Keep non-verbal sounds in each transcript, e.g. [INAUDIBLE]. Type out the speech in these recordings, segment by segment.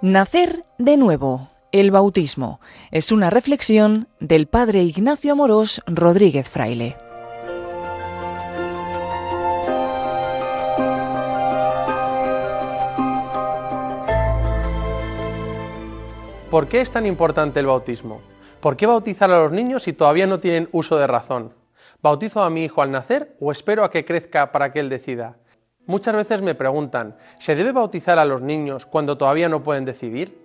Nacer de nuevo. El bautismo es una reflexión del padre Ignacio Amorós Rodríguez Fraile. ¿Por qué es tan importante el bautismo? ¿Por qué bautizar a los niños si todavía no tienen uso de razón? ¿Bautizo a mi hijo al nacer o espero a que crezca para que él decida? Muchas veces me preguntan, ¿se debe bautizar a los niños cuando todavía no pueden decidir?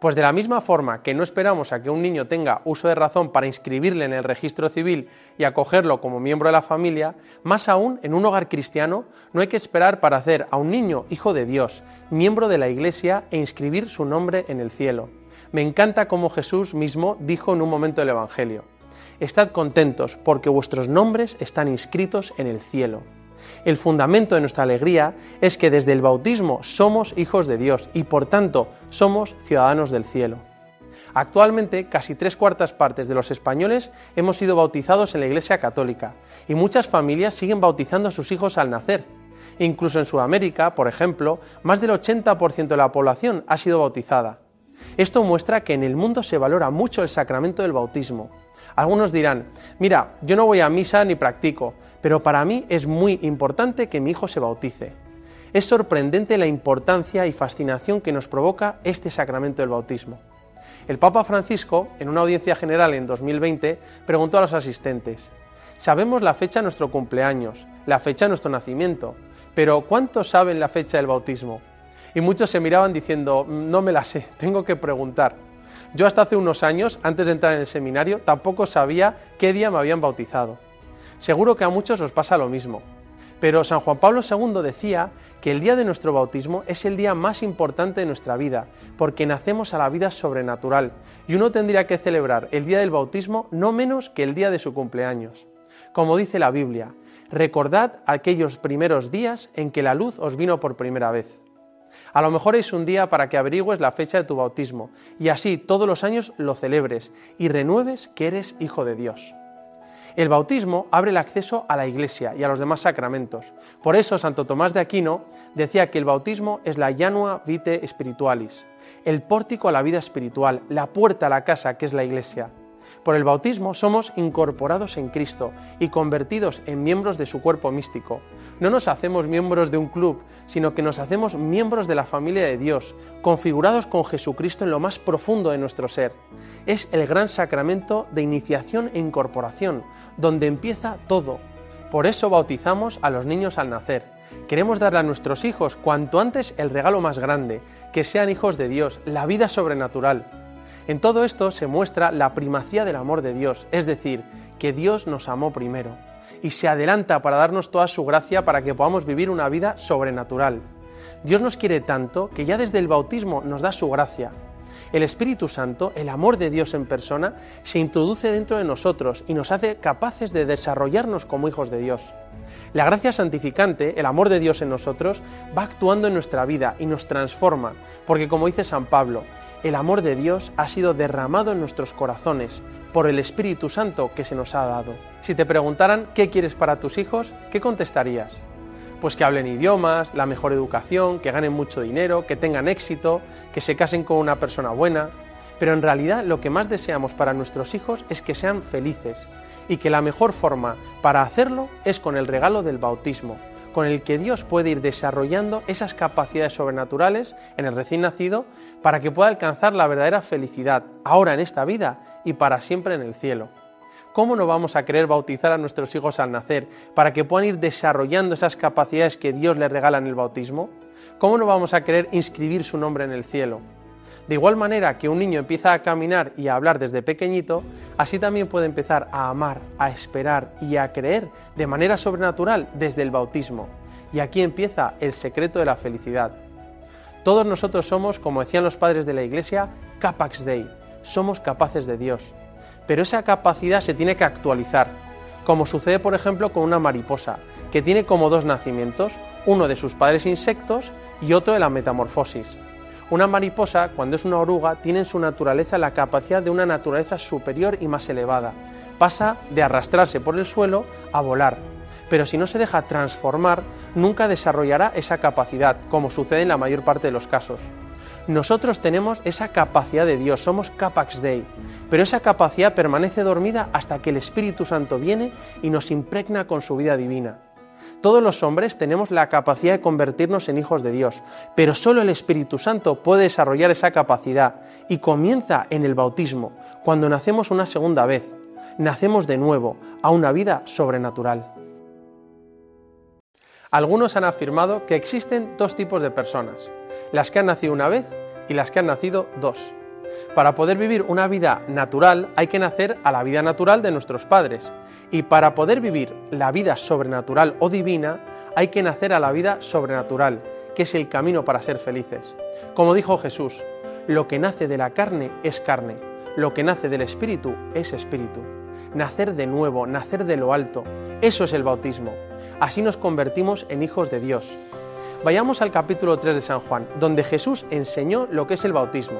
Pues de la misma forma que no esperamos a que un niño tenga uso de razón para inscribirle en el registro civil y acogerlo como miembro de la familia, más aún en un hogar cristiano no hay que esperar para hacer a un niño hijo de Dios, miembro de la Iglesia e inscribir su nombre en el cielo. Me encanta como Jesús mismo dijo en un momento del Evangelio, Estad contentos porque vuestros nombres están inscritos en el cielo. El fundamento de nuestra alegría es que desde el bautismo somos hijos de Dios y por tanto somos ciudadanos del cielo. Actualmente casi tres cuartas partes de los españoles hemos sido bautizados en la Iglesia Católica y muchas familias siguen bautizando a sus hijos al nacer. Incluso en Sudamérica, por ejemplo, más del 80% de la población ha sido bautizada. Esto muestra que en el mundo se valora mucho el sacramento del bautismo. Algunos dirán, mira, yo no voy a misa ni practico, pero para mí es muy importante que mi hijo se bautice. Es sorprendente la importancia y fascinación que nos provoca este sacramento del bautismo. El Papa Francisco, en una audiencia general en 2020, preguntó a los asistentes, sabemos la fecha de nuestro cumpleaños, la fecha de nuestro nacimiento, pero ¿cuántos saben la fecha del bautismo? Y muchos se miraban diciendo, no me la sé, [LAUGHS] tengo que preguntar. Yo hasta hace unos años, antes de entrar en el seminario, tampoco sabía qué día me habían bautizado. Seguro que a muchos os pasa lo mismo. Pero San Juan Pablo II decía que el día de nuestro bautismo es el día más importante de nuestra vida, porque nacemos a la vida sobrenatural, y uno tendría que celebrar el día del bautismo no menos que el día de su cumpleaños. Como dice la Biblia, recordad aquellos primeros días en que la luz os vino por primera vez. A lo mejor es un día para que averigües la fecha de tu bautismo, y así todos los años lo celebres y renueves que eres hijo de Dios. El bautismo abre el acceso a la Iglesia y a los demás sacramentos. Por eso Santo Tomás de Aquino decía que el bautismo es la janua vitae spiritualis, el pórtico a la vida espiritual, la puerta a la casa que es la Iglesia. Por el bautismo somos incorporados en Cristo y convertidos en miembros de su cuerpo místico. No nos hacemos miembros de un club, sino que nos hacemos miembros de la familia de Dios, configurados con Jesucristo en lo más profundo de nuestro ser. Es el gran sacramento de iniciación e incorporación, donde empieza todo. Por eso bautizamos a los niños al nacer. Queremos darle a nuestros hijos cuanto antes el regalo más grande, que sean hijos de Dios, la vida sobrenatural. En todo esto se muestra la primacía del amor de Dios, es decir, que Dios nos amó primero y se adelanta para darnos toda su gracia para que podamos vivir una vida sobrenatural. Dios nos quiere tanto que ya desde el bautismo nos da su gracia, el Espíritu Santo, el amor de Dios en persona, se introduce dentro de nosotros y nos hace capaces de desarrollarnos como hijos de Dios. La gracia santificante, el amor de Dios en nosotros, va actuando en nuestra vida y nos transforma, porque como dice San Pablo, el amor de Dios ha sido derramado en nuestros corazones por el Espíritu Santo que se nos ha dado. Si te preguntaran qué quieres para tus hijos, ¿qué contestarías? pues que hablen idiomas, la mejor educación, que ganen mucho dinero, que tengan éxito, que se casen con una persona buena. Pero en realidad lo que más deseamos para nuestros hijos es que sean felices y que la mejor forma para hacerlo es con el regalo del bautismo, con el que Dios puede ir desarrollando esas capacidades sobrenaturales en el recién nacido para que pueda alcanzar la verdadera felicidad, ahora en esta vida y para siempre en el cielo. ¿cómo no vamos a querer bautizar a nuestros hijos al nacer para que puedan ir desarrollando esas capacidades que Dios les regala en el bautismo? ¿Cómo no vamos a querer inscribir su nombre en el cielo? De igual manera que un niño empieza a caminar y a hablar desde pequeñito, así también puede empezar a amar, a esperar y a creer de manera sobrenatural desde el bautismo. Y aquí empieza el secreto de la felicidad. Todos nosotros somos, como decían los padres de la Iglesia, capax dei, somos capaces de Dios pero esa capacidad se tiene que actualizar, como sucede por ejemplo con una mariposa, que tiene como dos nacimientos, uno de sus padres insectos y otro de la metamorfosis. Una mariposa, cuando es una oruga, tiene en su naturaleza la capacidad de una naturaleza superior y más elevada. Pasa de arrastrarse por el suelo a volar. pero si no se deja transformar, nunca desarrollará esa capacidad, como sucede en la mayor parte de los casos. Nosotros tenemos esa capacidad de Dios, somos capax dei, pero esa capacidad permanece dormida hasta que el Espíritu Santo viene y nos impregna con su vida divina. Todos los hombres tenemos la capacidad de convertirnos en hijos de Dios, pero solo el Espíritu Santo puede desarrollar esa capacidad y comienza en el bautismo, cuando nacemos una segunda vez, nacemos de nuevo a una vida sobrenatural. Algunos han afirmado que existen dos tipos de personas, las que han nacido una vez y las que han nacido dos. Para poder vivir una vida natural hay que nacer a la vida natural de nuestros padres y para poder vivir la vida sobrenatural o divina hay que nacer a la vida sobrenatural, que es el camino para ser felices. Como dijo Jesús, lo que nace de la carne es carne, lo que nace del espíritu es espíritu. Nacer de nuevo, nacer de lo alto, eso es el bautismo. Así nos convertimos en hijos de Dios. Vayamos al capítulo 3 de San Juan, donde Jesús enseñó lo que es el bautismo.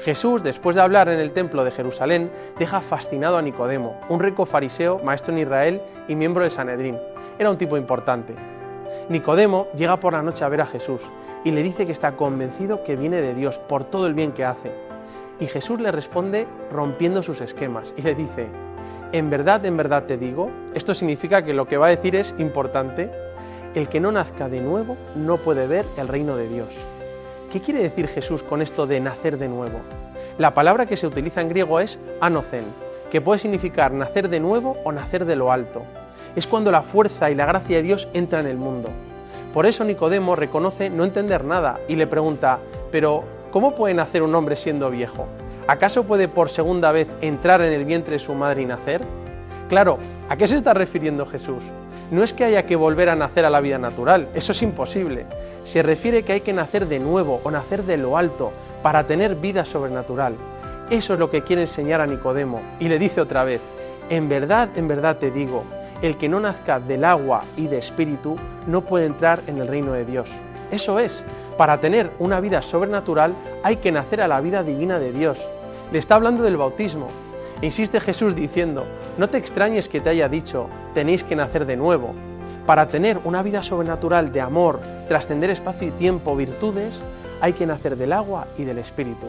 Jesús, después de hablar en el templo de Jerusalén, deja fascinado a Nicodemo, un rico fariseo, maestro en Israel y miembro del Sanedrín. Era un tipo importante. Nicodemo llega por la noche a ver a Jesús y le dice que está convencido que viene de Dios por todo el bien que hace. Y Jesús le responde rompiendo sus esquemas y le dice, en verdad, en verdad te digo, esto significa que lo que va a decir es importante, el que no nazca de nuevo no puede ver el reino de Dios. ¿Qué quiere decir Jesús con esto de nacer de nuevo? La palabra que se utiliza en griego es anocen, que puede significar nacer de nuevo o nacer de lo alto. Es cuando la fuerza y la gracia de Dios entra en el mundo. Por eso Nicodemo reconoce no entender nada y le pregunta, pero ¿cómo puede nacer un hombre siendo viejo? ¿Acaso puede por segunda vez entrar en el vientre de su madre y nacer? Claro, ¿a qué se está refiriendo Jesús? No es que haya que volver a nacer a la vida natural, eso es imposible. Se refiere que hay que nacer de nuevo o nacer de lo alto para tener vida sobrenatural. Eso es lo que quiere enseñar a Nicodemo y le dice otra vez, en verdad, en verdad te digo, el que no nazca del agua y de espíritu no puede entrar en el reino de Dios. Eso es, para tener una vida sobrenatural hay que nacer a la vida divina de Dios. Le está hablando del bautismo, Insiste Jesús diciendo, no te extrañes que te haya dicho, tenéis que nacer de nuevo. Para tener una vida sobrenatural de amor, trascender espacio y tiempo, virtudes, hay que nacer del agua y del Espíritu.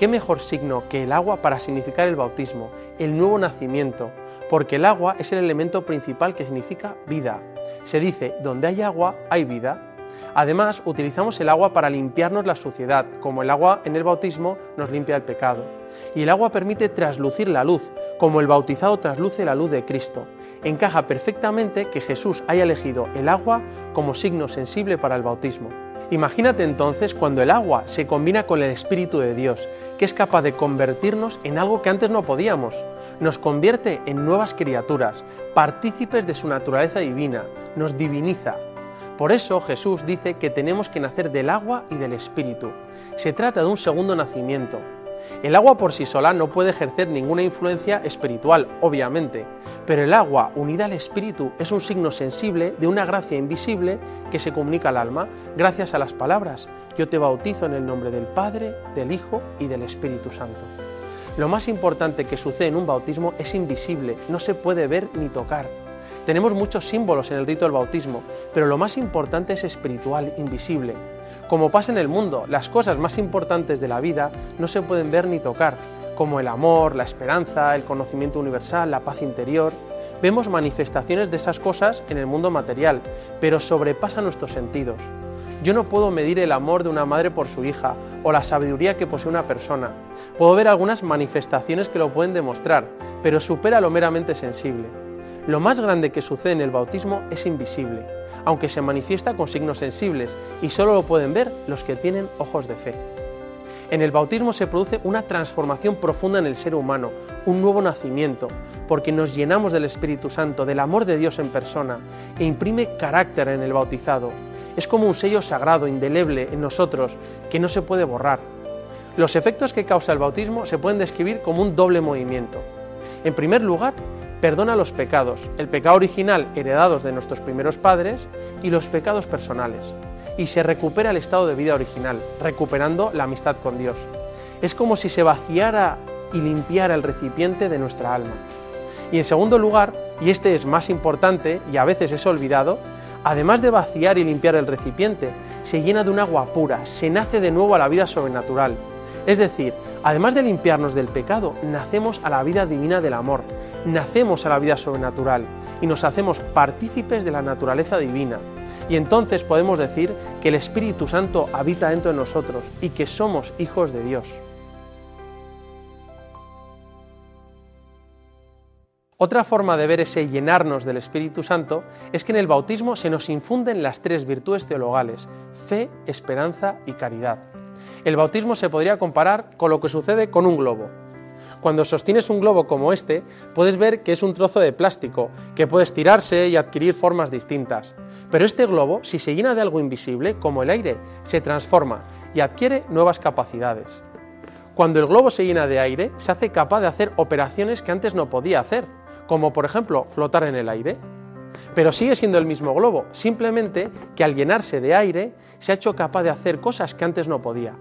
¿Qué mejor signo que el agua para significar el bautismo, el nuevo nacimiento? Porque el agua es el elemento principal que significa vida. Se dice, donde hay agua, hay vida. Además, utilizamos el agua para limpiarnos la suciedad, como el agua en el bautismo nos limpia el pecado. Y el agua permite traslucir la luz, como el bautizado trasluce la luz de Cristo. Encaja perfectamente que Jesús haya elegido el agua como signo sensible para el bautismo. Imagínate entonces cuando el agua se combina con el Espíritu de Dios, que es capaz de convertirnos en algo que antes no podíamos. Nos convierte en nuevas criaturas, partícipes de su naturaleza divina, nos diviniza, por eso Jesús dice que tenemos que nacer del agua y del Espíritu. Se trata de un segundo nacimiento. El agua por sí sola no puede ejercer ninguna influencia espiritual, obviamente, pero el agua unida al Espíritu es un signo sensible de una gracia invisible que se comunica al alma gracias a las palabras, yo te bautizo en el nombre del Padre, del Hijo y del Espíritu Santo. Lo más importante que sucede en un bautismo es invisible, no se puede ver ni tocar. Tenemos muchos símbolos en el rito del bautismo, pero lo más importante es espiritual, invisible. Como pasa en el mundo, las cosas más importantes de la vida no se pueden ver ni tocar, como el amor, la esperanza, el conocimiento universal, la paz interior. Vemos manifestaciones de esas cosas en el mundo material, pero sobrepasa nuestros sentidos. Yo no puedo medir el amor de una madre por su hija o la sabiduría que posee una persona. Puedo ver algunas manifestaciones que lo pueden demostrar, pero supera lo meramente sensible. Lo más grande que sucede en el bautismo es invisible, aunque se manifiesta con signos sensibles y solo lo pueden ver los que tienen ojos de fe. En el bautismo se produce una transformación profunda en el ser humano, un nuevo nacimiento, porque nos llenamos del Espíritu Santo, del amor de Dios en persona, e imprime carácter en el bautizado. Es como un sello sagrado, indeleble en nosotros, que no se puede borrar. Los efectos que causa el bautismo se pueden describir como un doble movimiento. En primer lugar, perdona los pecados, el pecado original heredados de nuestros primeros padres y los pecados personales, y se recupera el estado de vida original, recuperando la amistad con Dios. Es como si se vaciara y limpiara el recipiente de nuestra alma. Y en segundo lugar, y este es más importante y a veces es olvidado, además de vaciar y limpiar el recipiente, se llena de un agua pura, se nace de nuevo a la vida sobrenatural. Es decir, además de limpiarnos del pecado, nacemos a la vida divina del amor, nacemos a la vida sobrenatural y nos hacemos partícipes de la naturaleza divina. Y entonces podemos decir que el Espíritu Santo habita dentro de nosotros y que somos hijos de Dios. Otra forma de ver ese llenarnos del Espíritu Santo es que en el bautismo se nos infunden las tres virtudes teologales, fe, esperanza y caridad. El bautismo se podría comparar con lo que sucede con un globo. Cuando sostienes un globo como este, puedes ver que es un trozo de plástico, que puede estirarse y adquirir formas distintas. Pero este globo, si se llena de algo invisible, como el aire, se transforma y adquiere nuevas capacidades. Cuando el globo se llena de aire, se hace capaz de hacer operaciones que antes no podía hacer como por ejemplo flotar en el aire. Pero sigue siendo el mismo globo, simplemente que al llenarse de aire se ha hecho capaz de hacer cosas que antes no podía.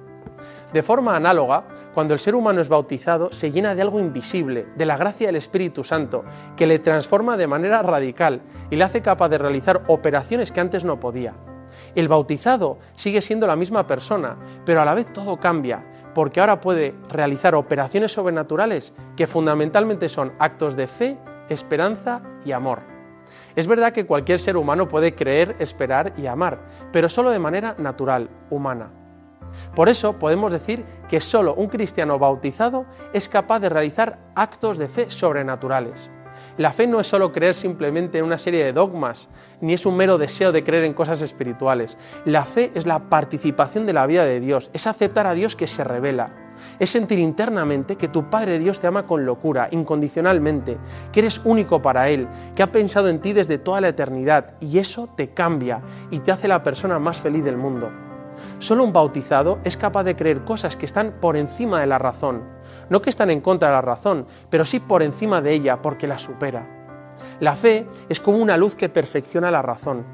De forma análoga, cuando el ser humano es bautizado, se llena de algo invisible, de la gracia del Espíritu Santo, que le transforma de manera radical y le hace capaz de realizar operaciones que antes no podía. El bautizado sigue siendo la misma persona, pero a la vez todo cambia, porque ahora puede realizar operaciones sobrenaturales que fundamentalmente son actos de fe esperanza y amor. Es verdad que cualquier ser humano puede creer, esperar y amar, pero solo de manera natural, humana. Por eso podemos decir que solo un cristiano bautizado es capaz de realizar actos de fe sobrenaturales. La fe no es solo creer simplemente en una serie de dogmas, ni es un mero deseo de creer en cosas espirituales. La fe es la participación de la vida de Dios, es aceptar a Dios que se revela, es sentir internamente que tu Padre Dios te ama con locura, incondicionalmente, que eres único para Él, que ha pensado en ti desde toda la eternidad y eso te cambia y te hace la persona más feliz del mundo. Solo un bautizado es capaz de creer cosas que están por encima de la razón, no que están en contra de la razón, pero sí por encima de ella porque la supera. La fe es como una luz que perfecciona la razón.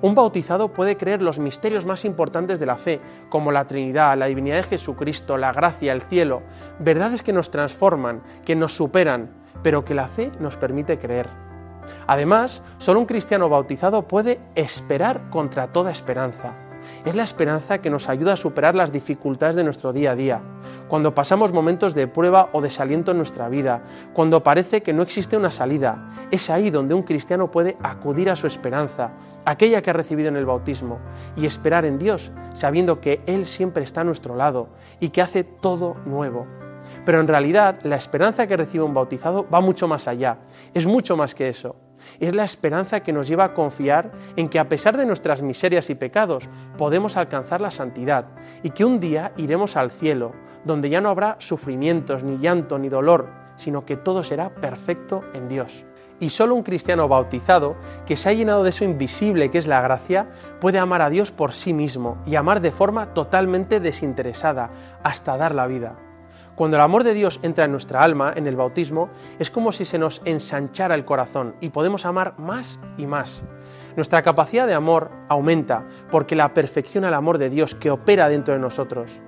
Un bautizado puede creer los misterios más importantes de la fe, como la Trinidad, la divinidad de Jesucristo, la gracia, el cielo, verdades que nos transforman, que nos superan, pero que la fe nos permite creer. Además, solo un cristiano bautizado puede esperar contra toda esperanza. Es la esperanza que nos ayuda a superar las dificultades de nuestro día a día, cuando pasamos momentos de prueba o desaliento en nuestra vida, cuando parece que no existe una salida. Es ahí donde un cristiano puede acudir a su esperanza, aquella que ha recibido en el bautismo, y esperar en Dios, sabiendo que Él siempre está a nuestro lado y que hace todo nuevo. Pero en realidad la esperanza que recibe un bautizado va mucho más allá, es mucho más que eso. Es la esperanza que nos lleva a confiar en que a pesar de nuestras miserias y pecados podemos alcanzar la santidad y que un día iremos al cielo, donde ya no habrá sufrimientos, ni llanto, ni dolor, sino que todo será perfecto en Dios. Y solo un cristiano bautizado, que se ha llenado de eso invisible que es la gracia, puede amar a Dios por sí mismo y amar de forma totalmente desinteresada, hasta dar la vida. Cuando el amor de Dios entra en nuestra alma, en el bautismo, es como si se nos ensanchara el corazón y podemos amar más y más. Nuestra capacidad de amor aumenta porque la perfecciona el amor de Dios que opera dentro de nosotros.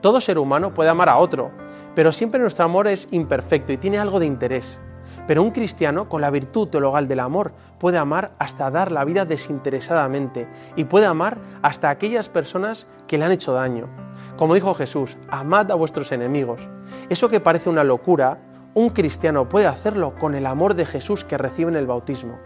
Todo ser humano puede amar a otro, pero siempre nuestro amor es imperfecto y tiene algo de interés. Pero un cristiano, con la virtud teologal del amor, puede amar hasta dar la vida desinteresadamente y puede amar hasta aquellas personas que le han hecho daño. Como dijo Jesús, amad a vuestros enemigos. Eso que parece una locura, un cristiano puede hacerlo con el amor de Jesús que recibe en el bautismo.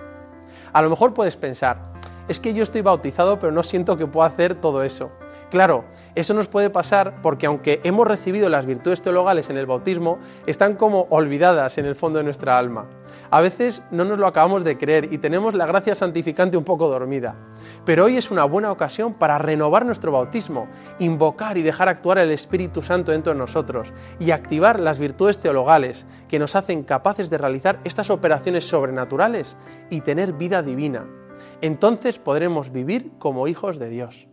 A lo mejor puedes pensar, es que yo estoy bautizado pero no siento que pueda hacer todo eso. Claro, eso nos puede pasar porque aunque hemos recibido las virtudes teologales en el bautismo, están como olvidadas en el fondo de nuestra alma. A veces no nos lo acabamos de creer y tenemos la gracia santificante un poco dormida. Pero hoy es una buena ocasión para renovar nuestro bautismo, invocar y dejar actuar el Espíritu Santo dentro de nosotros y activar las virtudes teologales que nos hacen capaces de realizar estas operaciones sobrenaturales y tener vida divina. Entonces podremos vivir como hijos de Dios.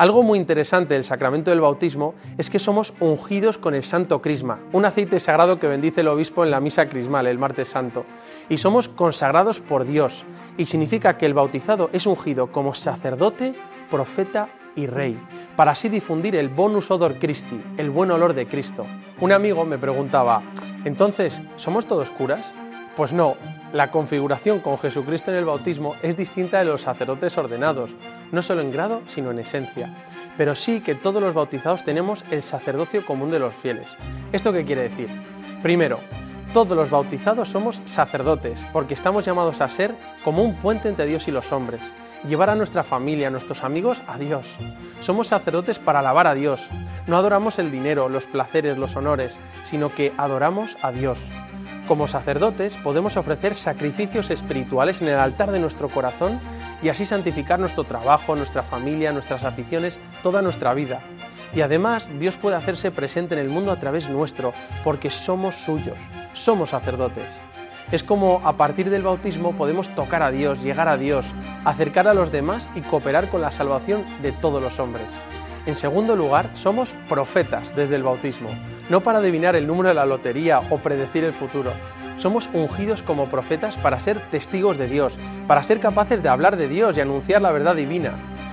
Algo muy interesante del sacramento del bautismo es que somos ungidos con el santo crisma, un aceite sagrado que bendice el obispo en la misa crismal el martes santo, y somos consagrados por Dios, y significa que el bautizado es ungido como sacerdote, profeta y rey, para así difundir el bonus odor Christi, el buen olor de Cristo. Un amigo me preguntaba, entonces, ¿somos todos curas? Pues no, La configuración con Jesucristo en el bautismo es distinta de los sacerdotes ordenados, no solo en grado, sino en esencia. Pero sí que todos los bautizados tenemos el sacerdocio común de los fieles. ¿Esto qué quiere decir? Primero, todos los bautizados somos sacerdotes, porque estamos llamados a ser como un puente entre Dios y los hombres, llevar a nuestra familia, a nuestros amigos a Dios. Somos sacerdotes para alabar a Dios. No adoramos el dinero, los placeres, los honores, sino que adoramos a Dios. Como sacerdotes podemos ofrecer sacrificios espirituales en el altar de nuestro corazón y así santificar nuestro trabajo, nuestra familia, nuestras aficiones, toda nuestra vida. Y además Dios puede hacerse presente en el mundo a través nuestro, porque somos suyos, somos sacerdotes. Es como a partir del bautismo podemos tocar a Dios, llegar a Dios, acercar a los demás y cooperar con la salvación de todos los hombres. En segundo lugar, somos profetas desde el bautismo, no para adivinar el número de la lotería o predecir el futuro. Somos ungidos como profetas para ser testigos de Dios, para ser capaces de hablar de Dios y anunciar la verdad divina.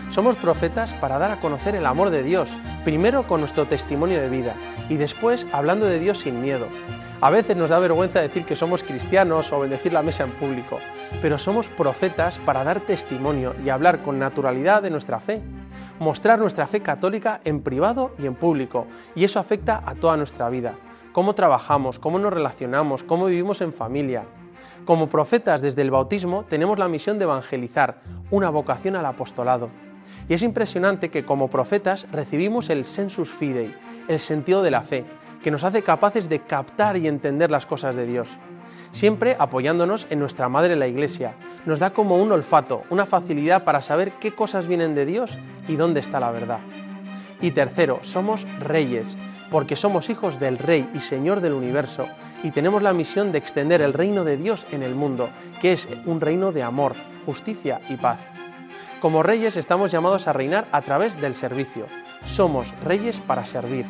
Somos profetas para dar a conocer el amor de Dios, primero con nuestro testimonio de vida y después hablando de Dios sin miedo. A veces nos da vergüenza decir que somos cristianos o bendecir la mesa en público, pero somos profetas para dar testimonio y hablar con naturalidad de nuestra fe mostrar nuestra fe católica en privado y en público, y eso afecta a toda nuestra vida. Cómo trabajamos, cómo nos relacionamos, cómo vivimos en familia. Como profetas desde el bautismo tenemos la misión de evangelizar, una vocación al apostolado. Y es impresionante que como profetas recibimos el sensus fidei, el sentido de la fe, que nos hace capaces de captar y entender las cosas de Dios siempre apoyándonos en nuestra Madre la Iglesia. Nos da como un olfato, una facilidad para saber qué cosas vienen de Dios y dónde está la verdad. Y tercero, somos reyes, porque somos hijos del Rey y Señor del universo, y tenemos la misión de extender el reino de Dios en el mundo, que es un reino de amor, justicia y paz. Como reyes estamos llamados a reinar a través del servicio. Somos reyes para servir.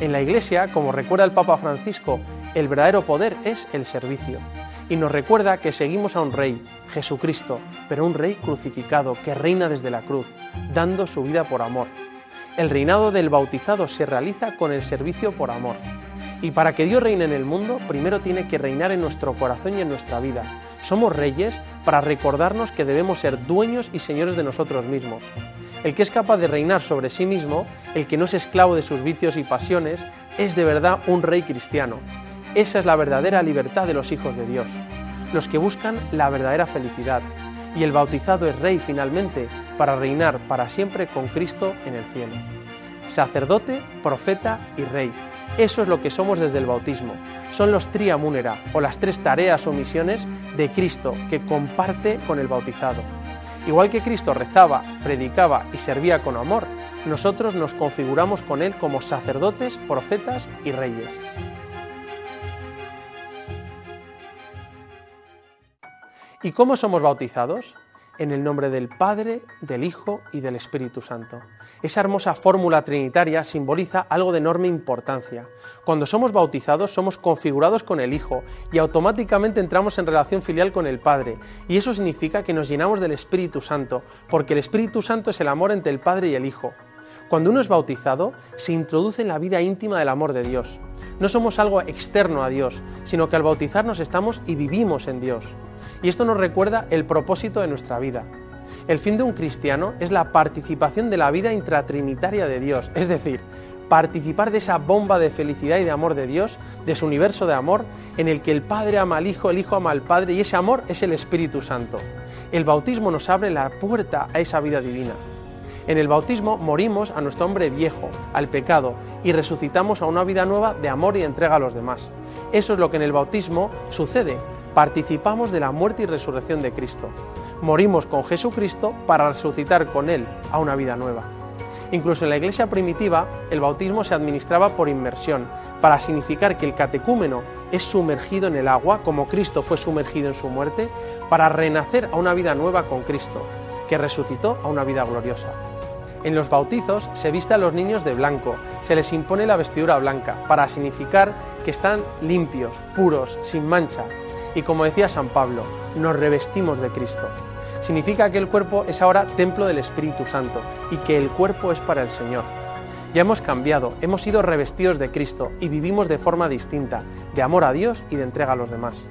En la Iglesia, como recuerda el Papa Francisco, el verdadero poder es el servicio. Y nos recuerda que seguimos a un rey, Jesucristo, pero un rey crucificado que reina desde la cruz, dando su vida por amor. El reinado del bautizado se realiza con el servicio por amor. Y para que Dios reine en el mundo, primero tiene que reinar en nuestro corazón y en nuestra vida. Somos reyes para recordarnos que debemos ser dueños y señores de nosotros mismos. El que es capaz de reinar sobre sí mismo, el que no es esclavo de sus vicios y pasiones, es de verdad un rey cristiano. Esa es la verdadera libertad de los hijos de Dios, los que buscan la verdadera felicidad. Y el bautizado es rey finalmente para reinar para siempre con Cristo en el cielo. Sacerdote, profeta y rey. Eso es lo que somos desde el bautismo. Son los triamúnera o las tres tareas o misiones de Cristo que comparte con el bautizado. Igual que Cristo rezaba, predicaba y servía con amor, nosotros nos configuramos con Él como sacerdotes, profetas y reyes. ¿Y cómo somos bautizados? En el nombre del Padre, del Hijo y del Espíritu Santo. Esa hermosa fórmula trinitaria simboliza algo de enorme importancia. Cuando somos bautizados somos configurados con el Hijo y automáticamente entramos en relación filial con el Padre. Y eso significa que nos llenamos del Espíritu Santo, porque el Espíritu Santo es el amor entre el Padre y el Hijo. Cuando uno es bautizado, se introduce en la vida íntima del amor de Dios. No somos algo externo a Dios, sino que al bautizarnos estamos y vivimos en Dios. Y esto nos recuerda el propósito de nuestra vida. El fin de un cristiano es la participación de la vida intratrinitaria de Dios, es decir, participar de esa bomba de felicidad y de amor de Dios, de su universo de amor, en el que el Padre ama al Hijo, el Hijo ama al Padre y ese amor es el Espíritu Santo. El bautismo nos abre la puerta a esa vida divina. En el bautismo morimos a nuestro hombre viejo, al pecado, y resucitamos a una vida nueva de amor y entrega a los demás. Eso es lo que en el bautismo sucede, participamos de la muerte y resurrección de Cristo. Morimos con Jesucristo para resucitar con Él a una vida nueva. Incluso en la iglesia primitiva, el bautismo se administraba por inmersión, para significar que el catecúmeno es sumergido en el agua, como Cristo fue sumergido en su muerte, para renacer a una vida nueva con Cristo, que resucitó a una vida gloriosa. En los bautizos se viste a los niños de blanco, se les impone la vestidura blanca, para significar que están limpios, puros, sin mancha, y como decía San Pablo, nos revestimos de Cristo. Significa que el cuerpo es ahora templo del Espíritu Santo y que el cuerpo es para el Señor. Ya hemos cambiado, hemos sido revestidos de Cristo y vivimos de forma distinta, de amor a Dios y de entrega a los demás.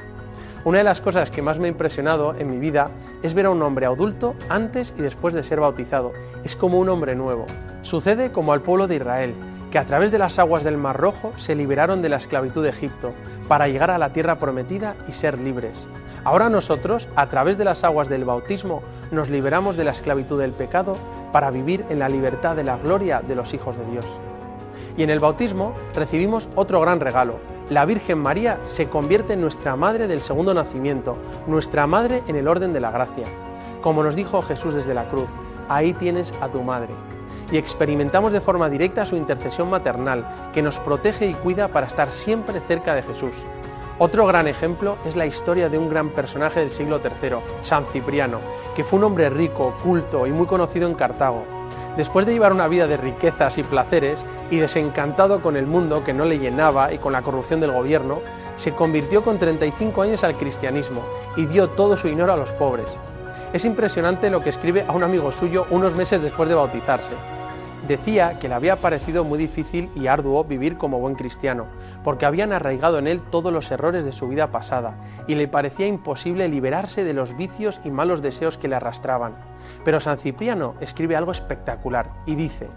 Una de las cosas que más me ha impresionado en mi vida es ver a un hombre adulto antes y después de ser bautizado. Es como un hombre nuevo. Sucede como al pueblo de Israel, que a través de las aguas del Mar Rojo se liberaron de la esclavitud de Egipto para llegar a la tierra prometida y ser libres. Ahora nosotros, a través de las aguas del bautismo, nos liberamos de la esclavitud del pecado para vivir en la libertad de la gloria de los hijos de Dios. Y en el bautismo recibimos otro gran regalo. La Virgen María se convierte en nuestra madre del segundo nacimiento, nuestra madre en el orden de la gracia. Como nos dijo Jesús desde la cruz, ahí tienes a tu madre. Y experimentamos de forma directa su intercesión maternal, que nos protege y cuida para estar siempre cerca de Jesús. Otro gran ejemplo es la historia de un gran personaje del siglo III, San Cipriano, que fue un hombre rico, culto y muy conocido en Cartago Después de llevar una vida de riquezas y placeres y desencantado con el mundo que no le llenaba y con la corrupción del gobierno, se convirtió con 35 años al cristianismo y dio todo su dinero a los pobres. Es impresionante lo que escribe a un amigo suyo unos meses después de bautizarse. Decía que le había parecido muy difícil y arduo vivir como buen cristiano, porque habían arraigado en él todos los errores de su vida pasada, y le parecía imposible liberarse de los vicios y malos deseos que le arrastraban. Pero San Cipriano escribe algo espectacular y dice,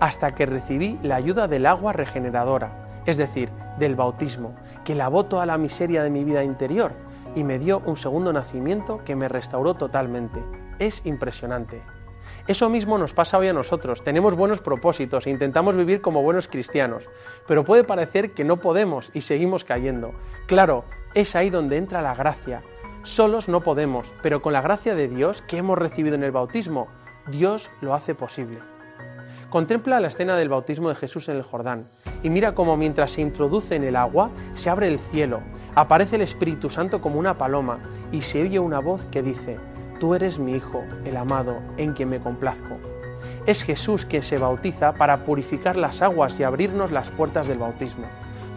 hasta que recibí la ayuda del agua regeneradora, es decir, del bautismo, que lavó toda la miseria de mi vida interior y me dio un segundo nacimiento que me restauró totalmente. Es impresionante. Eso mismo nos pasa hoy a nosotros. Tenemos buenos propósitos e intentamos vivir como buenos cristianos, pero puede parecer que no podemos y seguimos cayendo. Claro, es ahí donde entra la gracia. Solos no podemos, pero con la gracia de Dios que hemos recibido en el bautismo, Dios lo hace posible. Contempla la escena del bautismo de Jesús en el Jordán y mira cómo mientras se introduce en el agua se abre el cielo, aparece el Espíritu Santo como una paloma y se oye una voz que dice, Tú eres mi Hijo, el amado, en quien me complazco. Es Jesús quien se bautiza para purificar las aguas y abrirnos las puertas del bautismo.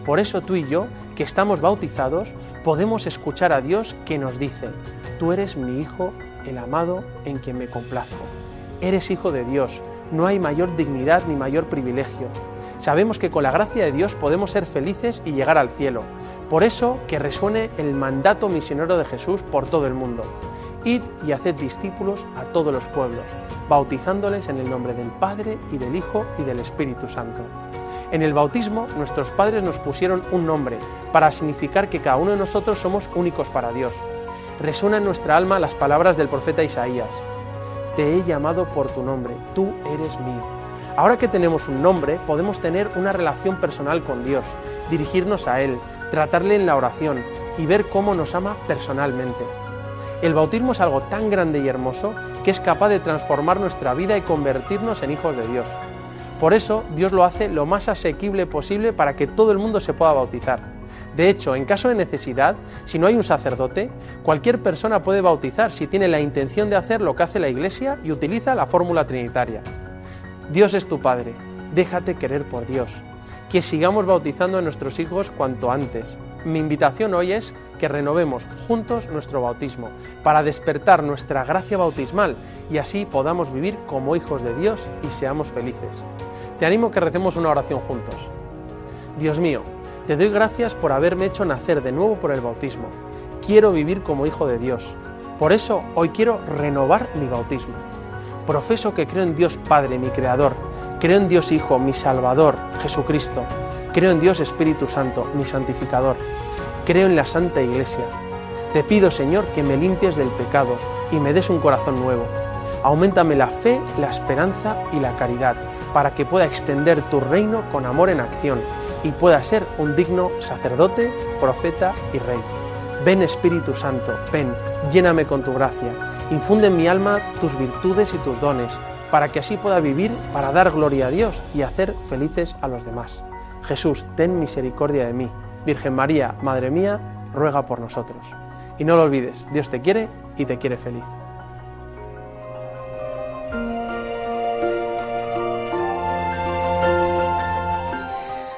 Por eso tú y yo, que estamos bautizados, podemos escuchar a Dios que nos dice, Tú eres mi Hijo, el amado, en quien me complazco. Eres Hijo de Dios, no hay mayor dignidad ni mayor privilegio. Sabemos que con la gracia de Dios podemos ser felices y llegar al cielo. Por eso que resuene el mandato misionero de Jesús por todo el mundo. Id y haced discípulos a todos los pueblos, bautizándoles en el nombre del Padre y del Hijo y del Espíritu Santo. En el bautismo nuestros padres nos pusieron un nombre para significar que cada uno de nosotros somos únicos para Dios. Resuena en nuestra alma las palabras del profeta Isaías. Te he llamado por tu nombre, tú eres mío. Ahora que tenemos un nombre, podemos tener una relación personal con Dios, dirigirnos a Él, tratarle en la oración y ver cómo nos ama personalmente. El bautismo es algo tan grande y hermoso que es capaz de transformar nuestra vida y convertirnos en hijos de Dios. Por eso Dios lo hace lo más asequible posible para que todo el mundo se pueda bautizar. De hecho, en caso de necesidad, si no hay un sacerdote, cualquier persona puede bautizar si tiene la intención de hacer lo que hace la Iglesia y utiliza la fórmula trinitaria. Dios es tu Padre, déjate querer por Dios. Que sigamos bautizando a nuestros hijos cuanto antes. Mi invitación hoy es que renovemos juntos nuestro bautismo para despertar nuestra gracia bautismal y así podamos vivir como hijos de Dios y seamos felices. Te animo a que recemos una oración juntos. Dios mío, te doy gracias por haberme hecho nacer de nuevo por el bautismo. Quiero vivir como hijo de Dios. Por eso hoy quiero renovar mi bautismo. Profeso que creo en Dios Padre, mi Creador. Creo en Dios Hijo, mi Salvador, Jesucristo. Creo en Dios Espíritu Santo, mi santificador creo en la Santa Iglesia. Te pido, Señor, que me limpies del pecado y me des un corazón nuevo. Aumentame la fe, la esperanza y la caridad, para que pueda extender tu reino con amor en acción y pueda ser un digno sacerdote, profeta y rey. Ven Espíritu Santo, ven, lléname con tu gracia, infunde en mi alma tus virtudes y tus dones, para que así pueda vivir para dar gloria a Dios y hacer felices a los demás. Jesús, ten misericordia de mí Virgen María, Madre mía, ruega por nosotros. Y no lo olvides, Dios te quiere y te quiere feliz.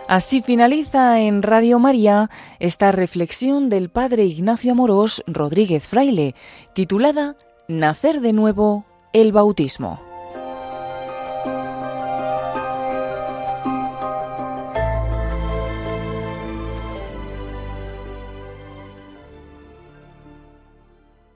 Así finaliza en Radio María esta reflexión del Padre Ignacio Amorós Rodríguez Fraile, titulada Nacer de nuevo el bautismo.